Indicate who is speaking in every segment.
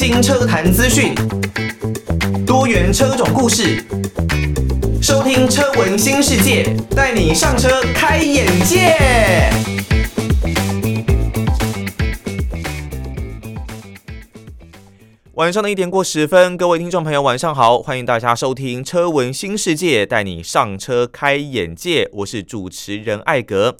Speaker 1: 新车坛资讯，多元车种故事，收听车闻新世界，带你上车开眼界。晚上的一点过十分，各位听众朋友，晚上好，欢迎大家收听车闻新世界，带你上车开眼界。我是主持人艾格。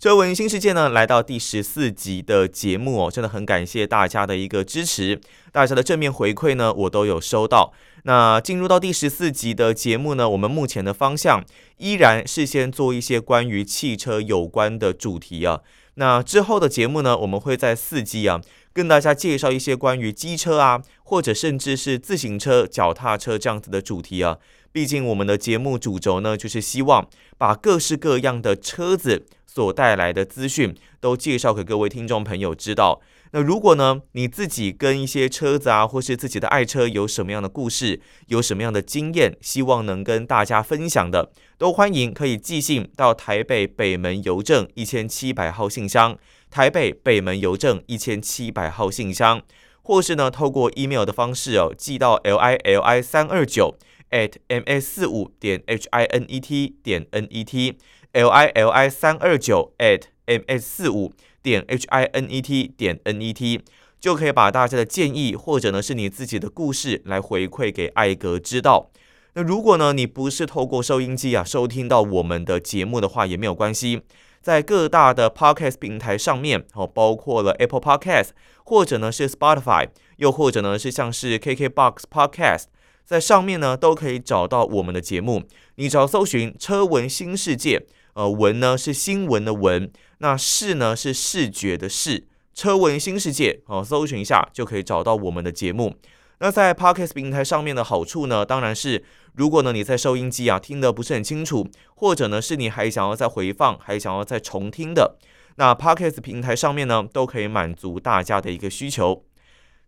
Speaker 1: 车闻新世界呢，来到第十四集的节目哦，真的很感谢大家的一个支持，大家的正面回馈呢，我都有收到。那进入到第十四集的节目呢，我们目前的方向依然是先做一些关于汽车有关的主题啊。那之后的节目呢，我们会在四季啊，跟大家介绍一些关于机车啊，或者甚至是自行车、脚踏车这样子的主题啊。毕竟我们的节目主轴呢，就是希望把各式各样的车子。所带来的资讯都介绍给各位听众朋友知道。那如果呢，你自己跟一些车子啊，或是自己的爱车有什么样的故事，有什么样的经验，希望能跟大家分享的，都欢迎可以寄信到台北北门邮政一千七百号信箱，台北北门邮政一千七百号信箱，或是呢，透过 email 的方式哦，寄到 l i l i 三二九 at m s 四五点 h i n e t 点 n e t。L i l i 三二九 at m s 四五点 h i n e t 点 n e t 就可以把大家的建议或者呢是你自己的故事来回馈给艾格知道。那如果呢你不是透过收音机啊收听到我们的节目的话也没有关系，在各大的 podcast 平台上面哦，包括了 Apple Podcast 或者呢是 Spotify，又或者呢是像是 KKBox Podcast，在上面呢都可以找到我们的节目。你只要搜寻车闻新世界。呃，闻呢是新闻的闻，那视呢是视觉的视，车闻新世界哦，搜寻一下就可以找到我们的节目。那在 Podcast 平台上面的好处呢，当然是如果呢你在收音机啊听得不是很清楚，或者呢是你还想要再回放，还想要再重听的，那 Podcast 平台上面呢都可以满足大家的一个需求。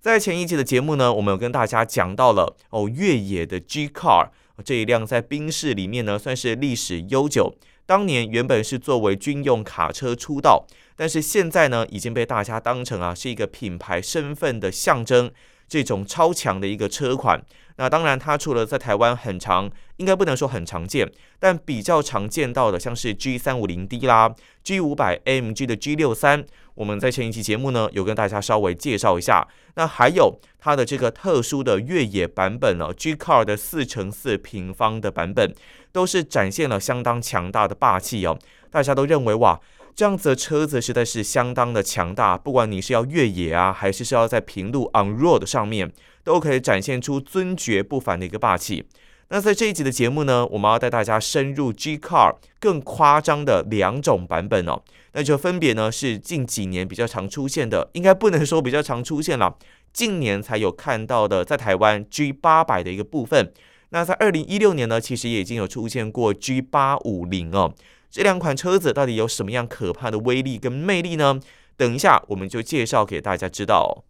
Speaker 1: 在前一集的节目呢，我们有跟大家讲到了哦，越野的 G Car 这一辆在宾士里面呢算是历史悠久。当年原本是作为军用卡车出道，但是现在呢，已经被大家当成啊是一个品牌身份的象征，这种超强的一个车款。那当然，它除了在台湾很常，应该不能说很常见，但比较常见到的，像是 G 三五零 D 啦，G 五百 AMG 的 G 六三，我们在前一期节目呢有跟大家稍微介绍一下。那还有它的这个特殊的越野版本呢，G Car 的四乘四平方的版本，都是展现了相当强大的霸气哦。大家都认为哇，这样子的车子实在是相当的强大，不管你是要越野啊，还是是要在平路 on road 上面。都可以展现出尊爵不凡的一个霸气。那在这一集的节目呢，我们要带大家深入 G Car 更夸张的两种版本哦。那就分别呢是近几年比较常出现的，应该不能说比较常出现了，近年才有看到的，在台湾 G 八百的一个部分。那在二零一六年呢，其实也已经有出现过 G 八五零哦。这两款车子到底有什么样可怕的威力跟魅力呢？等一下我们就介绍给大家知道。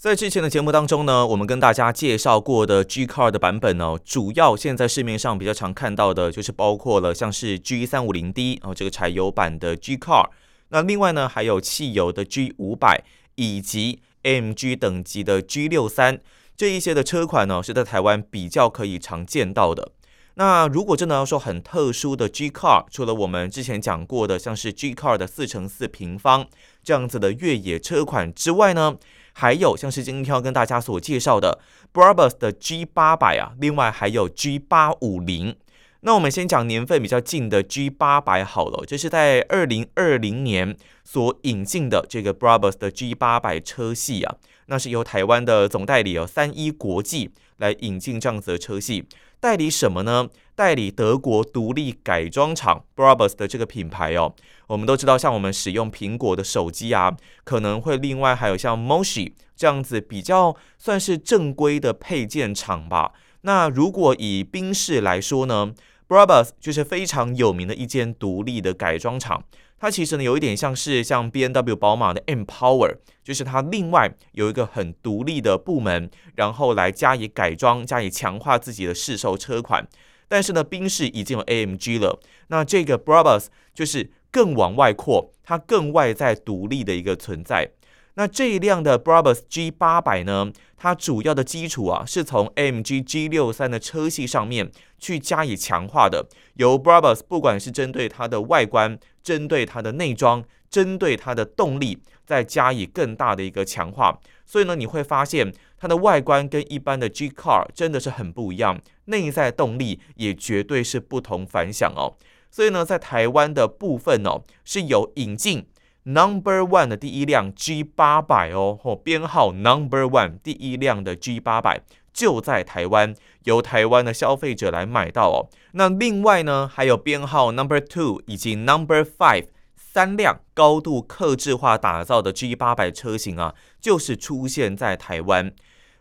Speaker 1: 在之前的节目当中呢，我们跟大家介绍过的 G Car 的版本呢，主要现在市面上比较常看到的就是包括了像是 G 三五零 D 哦，这个柴油版的 G Car，那另外呢还有汽油的 G 五百以及 MG 等级的 G 六三这一些的车款呢，是在台湾比较可以常见到的。那如果真的要说很特殊的 G Car，除了我们之前讲过的像是 G Car 的四乘四平方这样子的越野车款之外呢，还有像是今天要跟大家所介绍的 Brabus 的 G 八百啊，另外还有 G 八五零。那我们先讲年份比较近的 G 八百好了，这是在二零二零年所引进的这个 Brabus 的 G 八百车系啊，那是由台湾的总代理哦三一国际来引进这样子的车系。代理什么呢？代理德国独立改装厂 Brabus 的这个品牌哦。我们都知道，像我们使用苹果的手机啊，可能会另外还有像 Moshi 这样子比较算是正规的配件厂吧。那如果以宾士来说呢，Brabus 就是非常有名的一间独立的改装厂。它其实呢有一点像是像 BMW 宝马的 M Power，就是它另外有一个很独立的部门，然后来加以改装、加以强化自己的市售车款。但是呢，宾士已经有 AMG 了，那这个 Brabus 就是更往外扩，它更外在独立的一个存在。那这一辆的 Brabus G 八百呢，它主要的基础啊是从 AMG G 六三的车系上面去加以强化的。由 Brabus 不管是针对它的外观、针对它的内装、针对它的动力，再加以更大的一个强化。所以呢，你会发现它的外观跟一般的 G Car 真的是很不一样，内在动力也绝对是不同凡响哦。所以呢，在台湾的部分哦，是有引进。Number one 的第一辆 G 八百哦，哦，编号 Number one 第一辆的 G 八百就在台湾，由台湾的消费者来买到哦。那另外呢，还有编号 Number two 以及 Number five 三辆高度客制化打造的 G 八百车型啊，就是出现在台湾。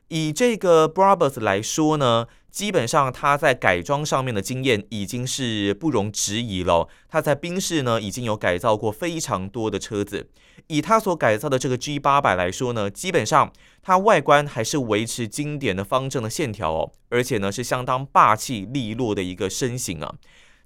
Speaker 1: 以这个 Brabus 来说呢。基本上，他在改装上面的经验已经是不容置疑了。他在宾士呢，已经有改造过非常多的车子。以他所改造的这个 G 八百来说呢，基本上它外观还是维持经典的方正的线条哦，而且呢是相当霸气利落的一个身形啊。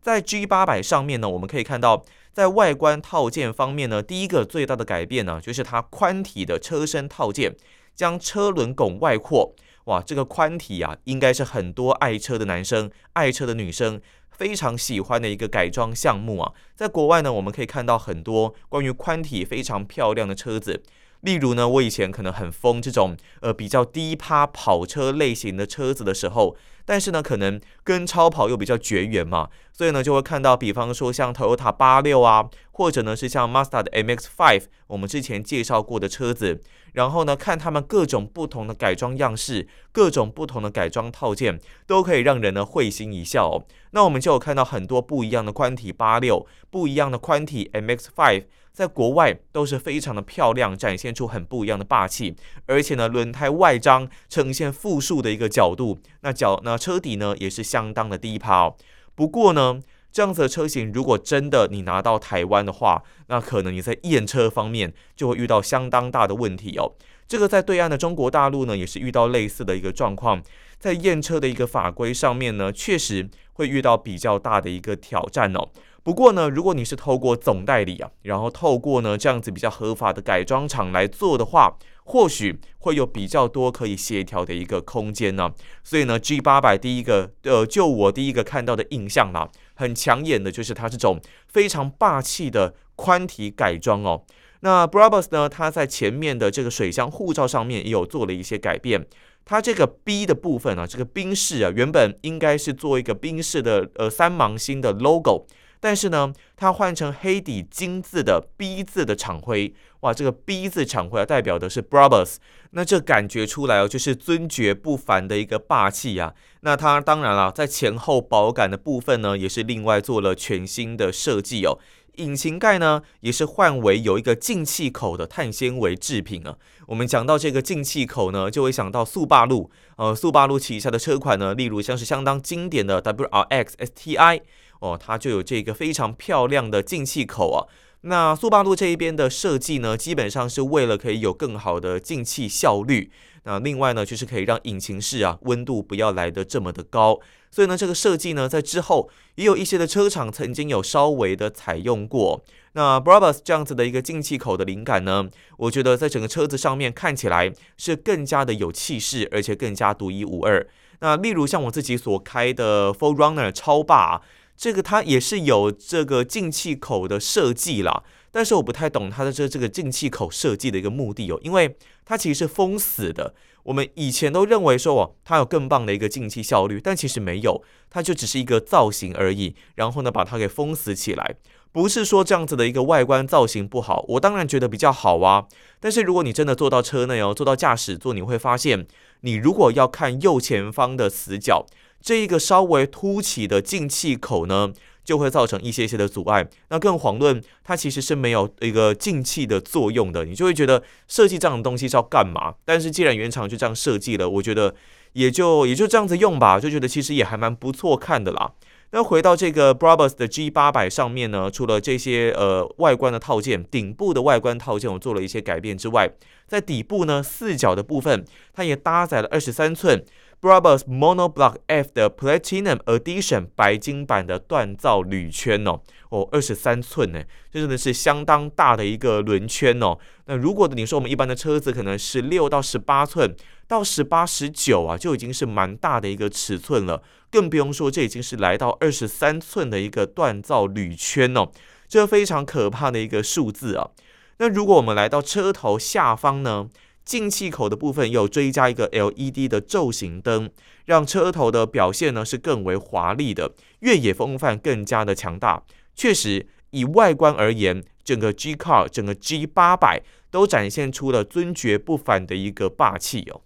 Speaker 1: 在 G 八百上面呢，我们可以看到，在外观套件方面呢，第一个最大的改变呢，就是它宽体的车身套件，将车轮拱外扩。哇，这个宽体啊，应该是很多爱车的男生、爱车的女生非常喜欢的一个改装项目啊。在国外呢，我们可以看到很多关于宽体非常漂亮的车子。例如呢，我以前可能很疯这种呃比较低趴跑车类型的车子的时候，但是呢，可能跟超跑又比较绝缘嘛，所以呢，就会看到，比方说像 Toyota 八六啊，或者呢是像 Mazda 的 MX-5，我们之前介绍过的车子，然后呢，看他们各种不同的改装样式，各种不同的改装套件，都可以让人呢会心一笑哦。那我们就有看到很多不一样的宽体八六，不一样的宽体 MX-5。在国外都是非常的漂亮，展现出很不一样的霸气，而且呢，轮胎外张呈现负数的一个角度，那角那车底呢也是相当的低趴哦。不过呢，这样子的车型如果真的你拿到台湾的话，那可能你在验车方面就会遇到相当大的问题哦。这个在对岸的中国大陆呢，也是遇到类似的一个状况，在验车的一个法规上面呢，确实会遇到比较大的一个挑战哦。不过呢，如果你是透过总代理啊，然后透过呢这样子比较合法的改装厂来做的话，或许会有比较多可以协调的一个空间呢。所以呢，G 八百第一个，呃，就我第一个看到的印象啦，很抢眼的就是它这种非常霸气的宽体改装哦。那 Brabus 呢，它在前面的这个水箱护罩上面也有做了一些改变。它这个 B 的部分啊，这个冰室啊，原本应该是做一个冰室的呃三芒星的 logo。但是呢，它换成黑底金字的 B 字的厂徽，哇，这个 B 字厂徽啊，代表的是 Brabus，那这感觉出来哦，就是尊爵不凡的一个霸气啊。那它当然了，在前后保杆的部分呢，也是另外做了全新的设计哦。引擎盖呢，也是换为有一个进气口的碳纤维制品啊。我们讲到这个进气口呢，就会想到速霸陆，呃，速霸陆旗下的车款呢，例如像是相当经典的 WRX STI。哦，它就有这个非常漂亮的进气口啊。那速霸陆这一边的设计呢，基本上是为了可以有更好的进气效率。那另外呢，就是可以让引擎室啊温度不要来得这么的高。所以呢，这个设计呢，在之后也有一些的车厂曾经有稍微的采用过。那 Brabus 这样子的一个进气口的灵感呢，我觉得在整个车子上面看起来是更加的有气势，而且更加独一无二。那例如像我自己所开的 4Runner 超霸。这个它也是有这个进气口的设计啦，但是我不太懂它的这这个进气口设计的一个目的哦，因为它其实是封死的。我们以前都认为说哦，它有更棒的一个进气效率，但其实没有，它就只是一个造型而已。然后呢，把它给封死起来，不是说这样子的一个外观造型不好，我当然觉得比较好啊。但是如果你真的坐到车内哦，坐到驾驶座，你会发现，你如果要看右前方的死角。这一个稍微凸起的进气口呢，就会造成一些些的阻碍。那更遑论它其实是没有一个进气的作用的，你就会觉得设计这样的东西是要干嘛？但是既然原厂就这样设计了，我觉得也就也就这样子用吧，就觉得其实也还蛮不错看的啦。那回到这个 Brabus 的 G 八百上面呢，除了这些呃外观的套件，顶部的外观套件我做了一些改变之外，在底部呢四角的部分，它也搭载了二十三寸。Brabus Monoblock F 的 Platinum Edition 白金版的锻造铝圈哦，哦，二十三寸呢，这真的是相当大的一个轮圈哦。那如果你说我们一般的车子可能十六到十八寸，到十八、十九啊，就已经是蛮大的一个尺寸了，更不用说这已经是来到二十三寸的一个锻造铝圈哦，这非常可怕的一个数字啊。那如果我们来到车头下方呢？进气口的部分又追加一个 LED 的轴形灯，让车头的表现呢是更为华丽的，越野风范更加的强大。确实，以外观而言，整个 G Car 整个 G 八百都展现出了尊爵不凡的一个霸气哦。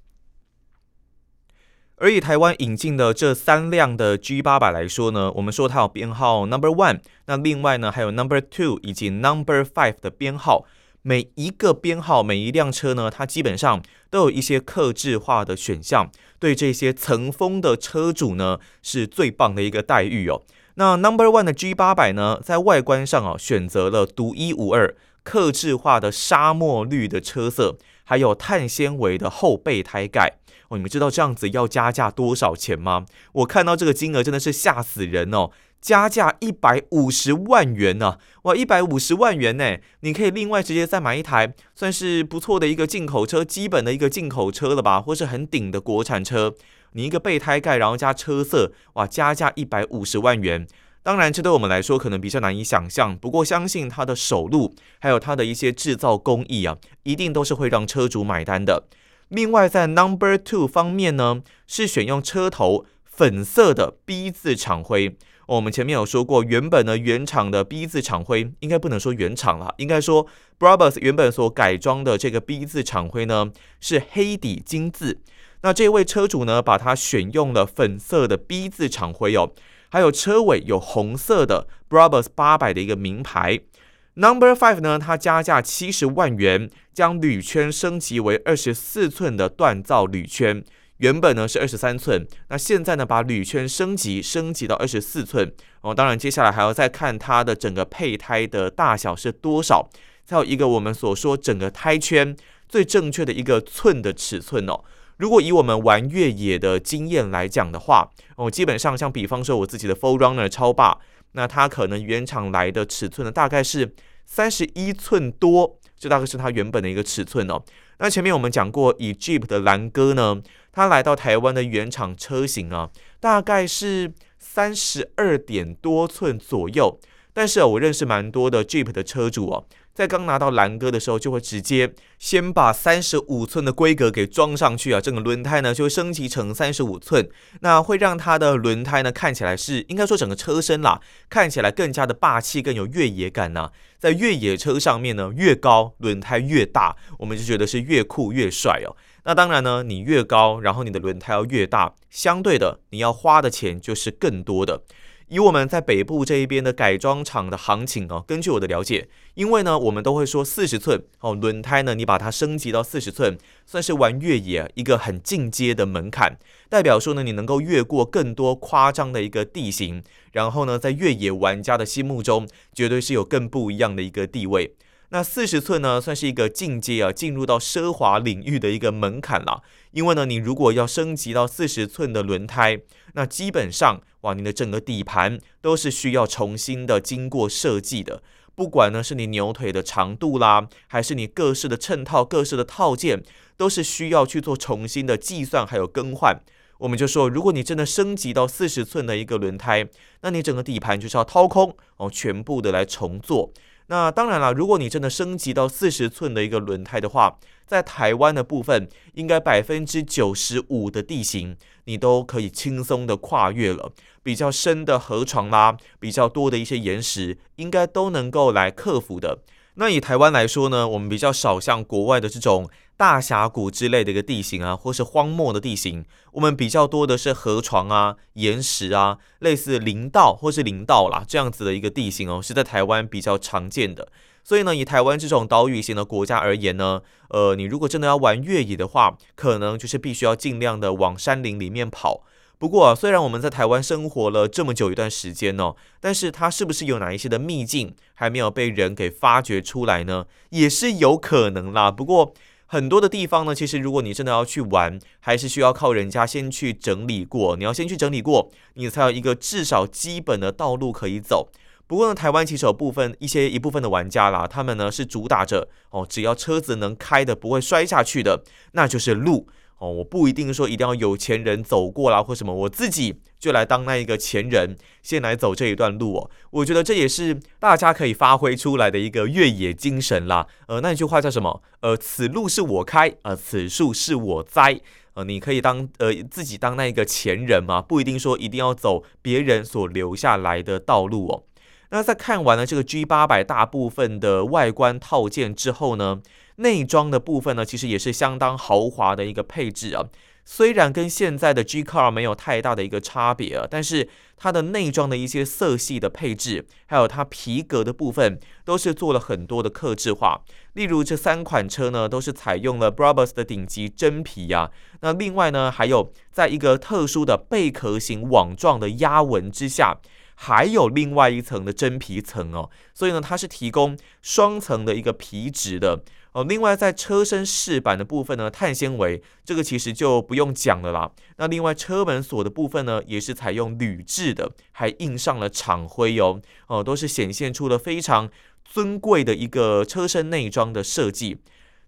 Speaker 1: 而以台湾引进的这三辆的 G 八百来说呢，我们说它有编号 Number One，那另外呢还有 Number Two 以及 Number Five 的编号。每一个编号，每一辆车呢，它基本上都有一些客制化的选项，对这些层峰的车主呢，是最棒的一个待遇哦。那 Number One 的 G 八百呢，在外观上啊，选择了独一无二、客制化的沙漠绿的车色，还有碳纤维的后备胎盖哦。你们知道这样子要加价多少钱吗？我看到这个金额真的是吓死人哦。加价一百五十万元呢、哇，一百五十万元呢！你可以另外直接再买一台，算是不错的一个进口车，基本的一个进口车了吧，或是很顶的国产车。你一个备胎盖，然后加车色，哇，加价一百五十万元。当然，这对我们来说可能比较难以想象，不过相信它的手路，还有它的一些制造工艺啊，一定都是会让车主买单的。另外，在 Number Two 方面呢，是选用车头粉色的 B 字厂徽。我们前面有说过，原本呢原厂的 B 字厂徽应该不能说原厂了，应该说 Brabus 原本所改装的这个 B 字厂徽呢是黑底金字。那这位车主呢把它选用了粉色的 B 字厂徽哦，还有车尾有红色的 Brabus 八百的一个名牌。Number Five 呢，它加价七十万元，将铝圈升级为二十四寸的锻造铝圈。原本呢是二十三寸，那现在呢把铝圈升级升级到二十四寸哦。当然，接下来还要再看它的整个配胎的大小是多少，才有一个我们所说整个胎圈最正确的一个寸的尺寸哦。如果以我们玩越野的经验来讲的话，哦，基本上像比方说我自己的 4Runner 超霸，那它可能原厂来的尺寸呢大概是三十一寸多，这大概是它原本的一个尺寸哦。那前面我们讲过，以 Jeep 的蓝哥呢。它来到台湾的原厂车型啊，大概是三十二点多寸左右。但是啊，我认识蛮多的 Jeep 的车主哦，在刚拿到兰哥的时候，就会直接先把三十五寸的规格给装上去啊，整个轮胎呢就会升级成三十五寸，那会让它的轮胎呢看起来是应该说整个车身啦，看起来更加的霸气，更有越野感呐。在越野车上面呢，越高轮胎越大，我们就觉得是越酷越帅哦。那当然呢，你越高，然后你的轮胎要越大，相对的，你要花的钱就是更多的。以我们在北部这一边的改装厂的行情哦，根据我的了解，因为呢，我们都会说四十寸哦，轮胎呢，你把它升级到四十寸，算是玩越野一个很进阶的门槛，代表说呢，你能够越过更多夸张的一个地形，然后呢，在越野玩家的心目中，绝对是有更不一样的一个地位。那四十寸呢，算是一个进阶啊，进入到奢华领域的一个门槛了。因为呢，你如果要升级到四十寸的轮胎，那基本上哇，你的整个底盘都是需要重新的经过设计的。不管呢是你牛腿的长度啦，还是你各式的衬套、各式的套件，都是需要去做重新的计算还有更换。我们就说，如果你真的升级到四十寸的一个轮胎，那你整个底盘就是要掏空哦，全部的来重做。那当然了，如果你真的升级到四十寸的一个轮胎的话，在台湾的部分，应该百分之九十五的地形你都可以轻松的跨越了。比较深的河床啦，比较多的一些岩石，应该都能够来克服的。那以台湾来说呢，我们比较少像国外的这种大峡谷之类的一个地形啊，或是荒漠的地形，我们比较多的是河床啊、岩石啊，类似林道或是林道啦这样子的一个地形哦，是在台湾比较常见的。所以呢，以台湾这种岛屿型的国家而言呢，呃，你如果真的要玩越野的话，可能就是必须要尽量的往山林里面跑。不过啊，虽然我们在台湾生活了这么久一段时间哦，但是它是不是有哪一些的秘境还没有被人给发掘出来呢？也是有可能啦。不过很多的地方呢，其实如果你真的要去玩，还是需要靠人家先去整理过。你要先去整理过，你才有一个至少基本的道路可以走。不过呢，台湾其实有部分一些一部分的玩家啦，他们呢是主打着哦，只要车子能开的，不会摔下去的，那就是路。哦，我不一定说一定要有钱人走过啦，或什么，我自己就来当那一个前人，先来走这一段路哦。我觉得这也是大家可以发挥出来的一个越野精神啦。呃，那句话叫什么？呃，此路是我开，呃，此树是我栽。呃，你可以当呃自己当那一个前人嘛，不一定说一定要走别人所留下来的道路哦。那在看完了这个 G800 大部分的外观套件之后呢，内装的部分呢，其实也是相当豪华的一个配置啊。虽然跟现在的 G Car 没有太大的一个差别啊，但是它的内装的一些色系的配置，还有它皮革的部分，都是做了很多的克制化。例如这三款车呢，都是采用了 Brabus 的顶级真皮呀。那另外呢，还有在一个特殊的贝壳型网状的压纹之下。还有另外一层的真皮层哦，所以呢，它是提供双层的一个皮质的哦。另外，在车身饰板的部分呢，碳纤维这个其实就不用讲了啦。那另外车门锁的部分呢，也是采用铝制的，还印上了厂徽哦哦，都是显现出了非常尊贵的一个车身内装的设计。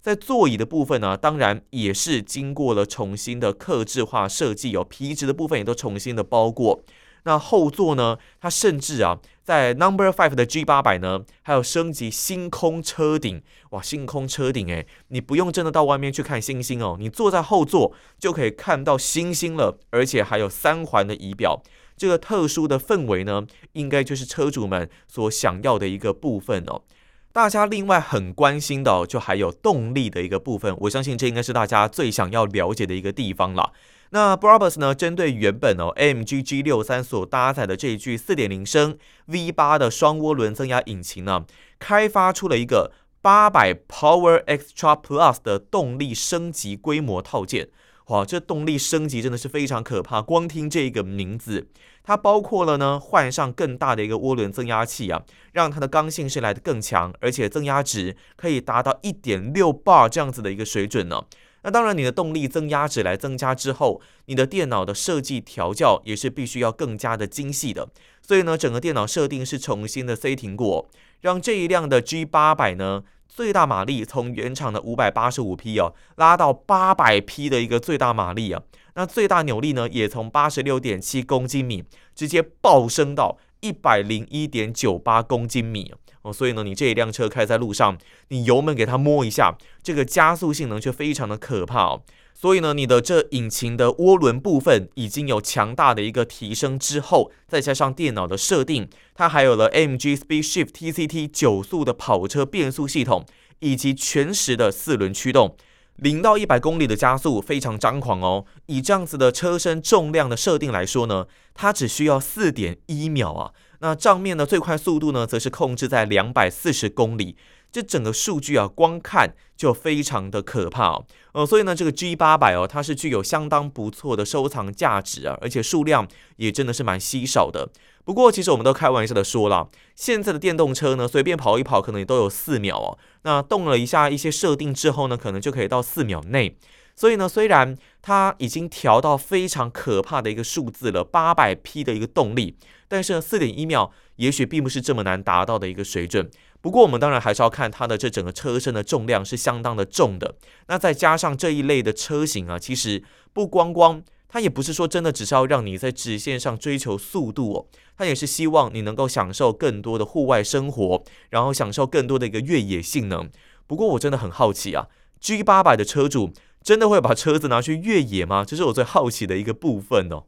Speaker 1: 在座椅的部分呢，当然也是经过了重新的刻制化设计哦，皮质的部分也都重新的包裹。那后座呢？它甚至啊，在 Number Five 的 G 八百呢，还有升级星空车顶。哇，星空车顶诶，你不用真的到外面去看星星哦，你坐在后座就可以看到星星了，而且还有三环的仪表。这个特殊的氛围呢，应该就是车主们所想要的一个部分哦。大家另外很关心的，就还有动力的一个部分。我相信这应该是大家最想要了解的一个地方了。那 Brabus 呢，针对原本哦 AMG G63 所搭载的这一具4.0升 V8 的双涡轮增压引擎呢，开发出了一个800 Power Extra Plus 的动力升级规模套件。哇，这动力升级真的是非常可怕，光听这个名字，它包括了呢换上更大的一个涡轮增压器啊，让它的刚性是来得更强，而且增压值可以达到1.6 bar 这样子的一个水准呢。那当然，你的动力增压值来增加之后，你的电脑的设计调教也是必须要更加的精细的。所以呢，整个电脑设定是重新的 setting 过，让这一辆的 G 八百呢，最大马力从原厂的五百八十五匹哦，拉到八百匹的一个最大马力啊。那最大扭力呢，也从八十六点七公斤米直接暴升到一百零一点九八公斤米。哦，所以呢，你这一辆车开在路上，你油门给它摸一下，这个加速性能却非常的可怕哦。所以呢，你的这引擎的涡轮部分已经有强大的一个提升之后，再加上电脑的设定，它还有了 M G SpeedShift TCT 九速的跑车变速系统，以及全时的四轮驱动，零到一百公里的加速非常张狂哦。以这样子的车身重量的设定来说呢，它只需要四点一秒啊。那账面的最快速度呢，则是控制在两百四十公里。这整个数据啊，光看就非常的可怕哦。呃，所以呢，这个 G 八百哦，它是具有相当不错的收藏价值啊，而且数量也真的是蛮稀少的。不过，其实我们都开玩笑的说了，现在的电动车呢，随便跑一跑，可能也都有四秒哦。那动了一下一些设定之后呢，可能就可以到四秒内。所以呢，虽然它已经调到非常可怕的一个数字了，八百匹的一个动力，但是呢，四点一秒也许并不是这么难达到的一个水准。不过我们当然还是要看它的这整个车身的重量是相当的重的。那再加上这一类的车型啊，其实不光光，它也不是说真的只是要让你在直线上追求速度哦，它也是希望你能够享受更多的户外生活，然后享受更多的一个越野性能。不过我真的很好奇啊，G800 的车主。真的会把车子拿去越野吗？这是我最好奇的一个部分哦。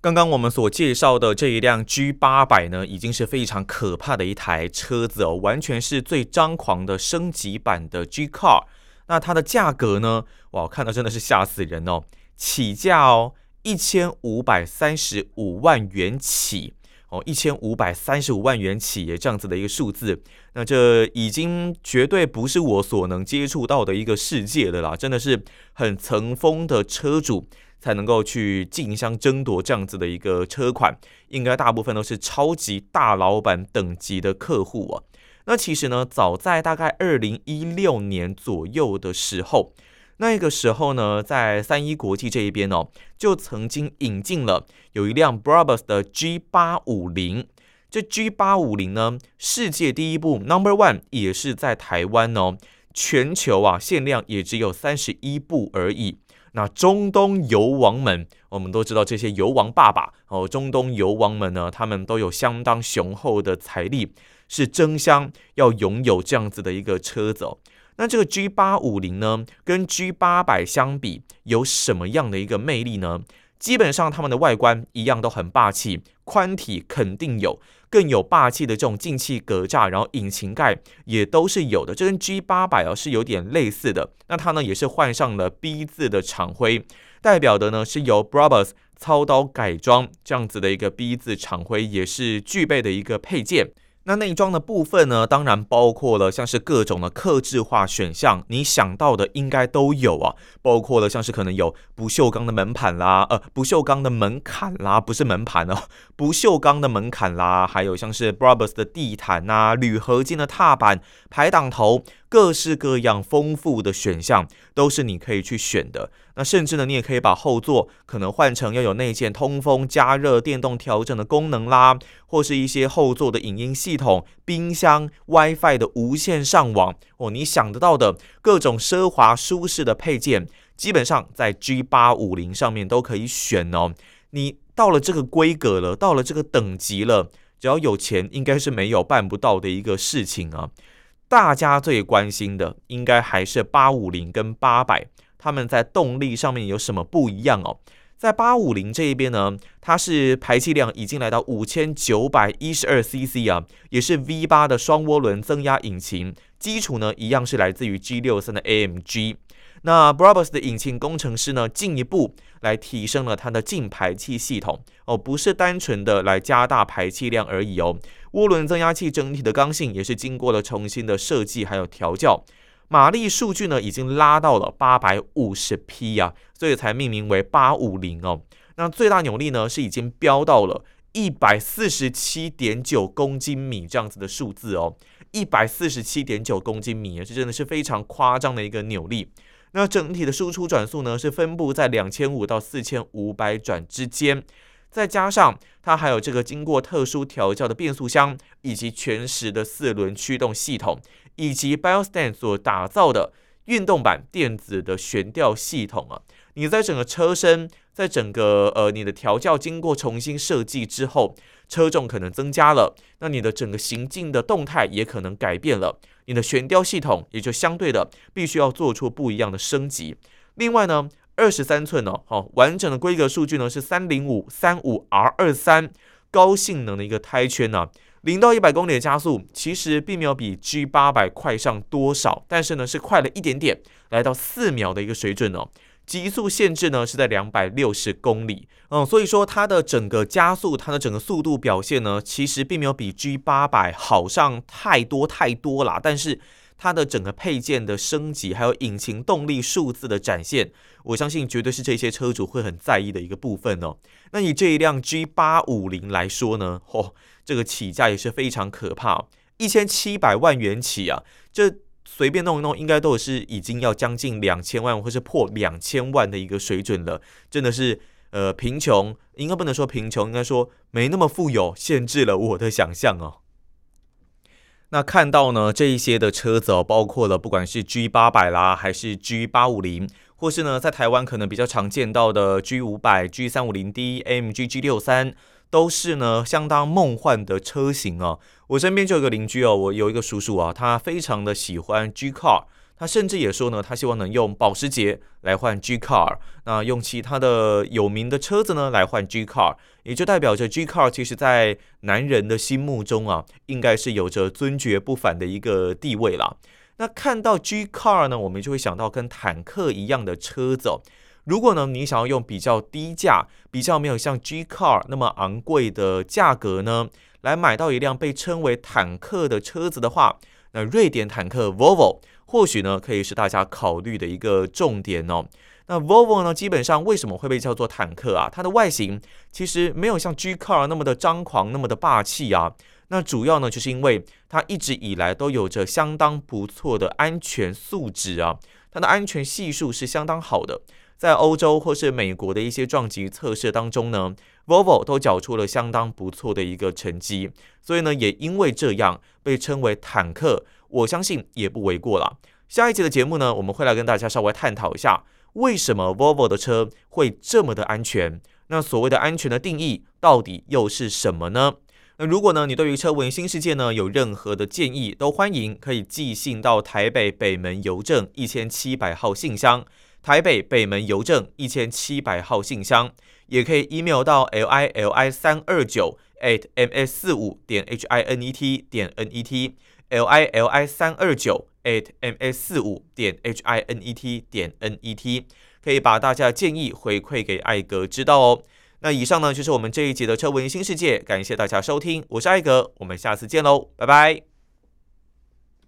Speaker 1: 刚刚我们所介绍的这一辆 G 八百呢，已经是非常可怕的一台车子哦，完全是最张狂的升级版的 G Car。那它的价格呢？哇，看到真的是吓死人哦！起价哦，一千五百三十五万元起。哦，一千五百三十五万元起，这样子的一个数字，那这已经绝对不是我所能接触到的一个世界的啦，真的是很层峰的车主才能够去竞相争夺这样子的一个车款，应该大部分都是超级大老板等级的客户啊。那其实呢，早在大概二零一六年左右的时候，那个时候呢，在三一国际这一边哦，就曾经引进了有一辆 Brabus 的 G 八五零。这 G 八五零呢，世界第一部 Number One 也是在台湾哦，全球啊限量也只有三十一部而已。那中东油王们，我们都知道这些油王爸爸哦，中东油王们呢，他们都有相当雄厚的财力。是争相要拥有这样子的一个车子哦。那这个 G 八五零呢，跟 G 八百相比，有什么样的一个魅力呢？基本上，它们的外观一样都很霸气，宽体肯定有，更有霸气的这种进气格栅，然后引擎盖也都是有的。这跟 G 八百啊是有点类似的。那它呢也是换上了 B 字的厂徽，代表的呢是由 Brabus 操刀改装这样子的一个 B 字厂徽，也是具备的一个配件。那内装的部分呢，当然包括了像是各种的克制化选项，你想到的应该都有啊，包括了像是可能有不锈钢的门盘啦，呃，不锈钢的门槛啦，不是门盘哦，不锈钢的门槛啦，还有像是 Brabus 的地毯呐，铝合金的踏板、排挡头。各式各样丰富的选项都是你可以去选的。那甚至呢，你也可以把后座可能换成要有内建通风、加热、电动调整的功能啦，或是一些后座的影音系统、冰箱、WiFi 的无线上网哦，你想得到的各种奢华舒适的配件，基本上在 G 八五零上面都可以选哦。你到了这个规格了，到了这个等级了，只要有钱，应该是没有办不到的一个事情啊。大家最关心的应该还是八五零跟八百，他们在动力上面有什么不一样哦？在八五零这一边呢，它是排气量已经来到五千九百一十二 CC 啊，也是 V 八的双涡轮增压引擎，基础呢一样是来自于 G 六三的 AMG。那 Brabus 的引擎工程师呢，进一步来提升了它的进排气系统哦，不是单纯的来加大排气量而已哦。涡轮增压器整体的刚性也是经过了重新的设计还有调教，马力数据呢已经拉到了八百五十匹呀，所以才命名为八五零哦。那最大扭力呢是已经飙到了一百四十七点九公斤米这样子的数字哦，一百四十七点九公斤米，这真的是非常夸张的一个扭力。那整体的输出转速呢，是分布在两千五到四千五百转之间，再加上它还有这个经过特殊调教的变速箱，以及全时的四轮驱动系统，以及 BioStand 所打造的运动版电子的悬吊系统啊，你在整个车身，在整个呃你的调教经过重新设计之后，车重可能增加了，那你的整个行进的动态也可能改变了。你的悬吊系统也就相对的必须要做出不一样的升级。另外呢，二十三寸哦，好完整的规格数据呢是三零五三五 R 二三，高性能的一个胎圈呢、啊，零到一百公里的加速其实并没有比 G 八百快上多少，但是呢是快了一点点，来到四秒的一个水准哦。极速限制呢是在两百六十公里，嗯，所以说它的整个加速，它的整个速度表现呢，其实并没有比 G 八百好上太多太多啦。但是它的整个配件的升级，还有引擎动力数字的展现，我相信绝对是这些车主会很在意的一个部分哦。那以这一辆 G 八五零来说呢，哦，这个起价也是非常可怕，一千七百万元起啊，这。随便弄一弄，应该都是已经要将近两千万，或是破两千万的一个水准了。真的是，呃，贫穷应该不能说贫穷，应该说没那么富有，限制了我的想象哦。那看到呢，这一些的车子哦，包括了不管是 G 八百啦，还是 G 八五零，或是呢，在台湾可能比较常见到的 G 五百、G 三五零 D、AMG G 六三。都是呢，相当梦幻的车型啊！我身边就有个邻居哦，我有一个叔叔啊，他非常的喜欢 G Car，他甚至也说呢，他希望能用保时捷来换 G Car，那用其他的有名的车子呢来换 G Car，也就代表着 G Car 其实在男人的心目中啊，应该是有着尊爵不凡的一个地位啦。那看到 G Car 呢，我们就会想到跟坦克一样的车子哦。如果呢，你想要用比较低价、比较没有像 G Car 那么昂贵的价格呢，来买到一辆被称为坦克的车子的话，那瑞典坦克 Volvo 或许呢可以是大家考虑的一个重点哦。那 Volvo 呢，基本上为什么会被叫做坦克啊？它的外形其实没有像 G Car 那么的张狂，那么的霸气啊。那主要呢，就是因为它一直以来都有着相当不错的安全素质啊，它的安全系数是相当好的。在欧洲或是美国的一些撞击测试当中呢，Volvo 都缴出了相当不错的一个成绩。所以呢，也因为这样被称为坦克，我相信也不为过了。下一集的节目呢，我们会来跟大家稍微探讨一下。为什么 Volvo 的车会这么的安全？那所谓的安全的定义到底又是什么呢？那如果呢，你对于车闻新世界呢有任何的建议，都欢迎可以寄信到台北北门邮政一千七百号信箱，台北北门邮政一千七百号信箱，也可以 email 到 l i l i 三二九 at m s 四五点 h i n e t 点 n e t l i l i 三二九。at ms 四五点 h i n e t 点 n e t 可以把大家的建议回馈给艾格知道哦。那以上呢就是我们这一集的车闻新世界，感谢大家收听，我是艾格，我们下次见喽，拜拜。